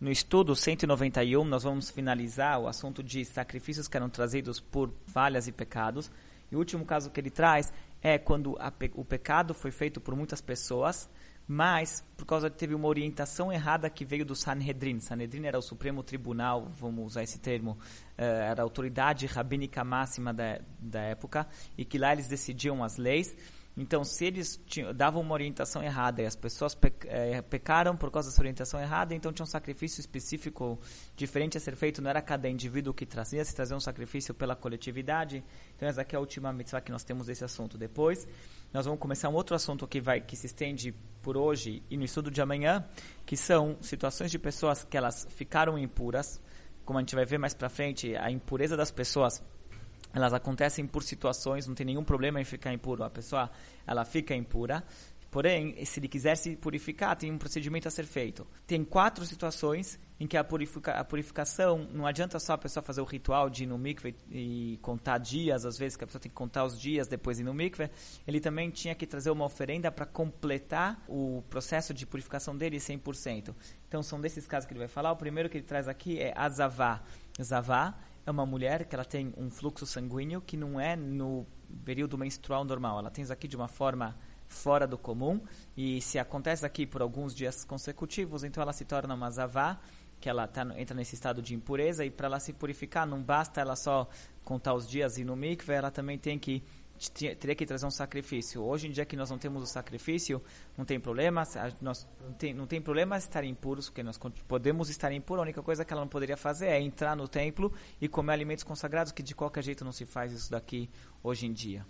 No estudo 191, nós vamos finalizar o assunto de sacrifícios que eram trazidos por falhas e pecados. E o último caso que ele traz é quando pe o pecado foi feito por muitas pessoas, mas por causa de teve uma orientação errada que veio do Sanhedrin. Sanhedrin era o Supremo Tribunal, vamos usar esse termo, uh, era a autoridade rabínica máxima da, da época, e que lá eles decidiam as leis. Então, se eles tinham, davam uma orientação errada e as pessoas pe, é, pecaram por causa dessa orientação errada, então tinha um sacrifício específico diferente a ser feito, não era cada indivíduo que trazia, se trazia um sacrifício pela coletividade. Então, essa aqui é a última mitzvah que nós temos desse assunto. Depois, nós vamos começar um outro assunto que, vai, que se estende por hoje e no estudo de amanhã, que são situações de pessoas que elas ficaram impuras, como a gente vai ver mais para frente, a impureza das pessoas elas acontecem por situações, não tem nenhum problema em ficar impuro. A pessoa, ela fica impura. Porém, se ele quiser se purificar, tem um procedimento a ser feito. Tem quatro situações em que a, purifica, a purificação, não adianta só a pessoa fazer o ritual de ir no mikve e contar dias, às vezes que a pessoa tem que contar os dias depois de ir no mikve, ele também tinha que trazer uma oferenda para completar o processo de purificação dele 100%. Então, são desses casos que ele vai falar. O primeiro que ele traz aqui é azavá. Zavá é uma mulher que ela tem um fluxo sanguíneo que não é no período menstrual normal. Ela tem isso aqui de uma forma fora do comum e se acontece aqui por alguns dias consecutivos, então ela se torna uma zavá, que ela tá, entra nesse estado de impureza e para ela se purificar não basta ela só contar os dias e no mikve, ela também tem que teria que trazer um sacrifício. Hoje em dia que nós não temos o sacrifício, não tem problema, nós não tem, não tem problema estar impuros, porque nós podemos estar impuros, a única coisa que ela não poderia fazer é entrar no templo e comer alimentos consagrados, que de qualquer jeito não se faz isso daqui hoje em dia.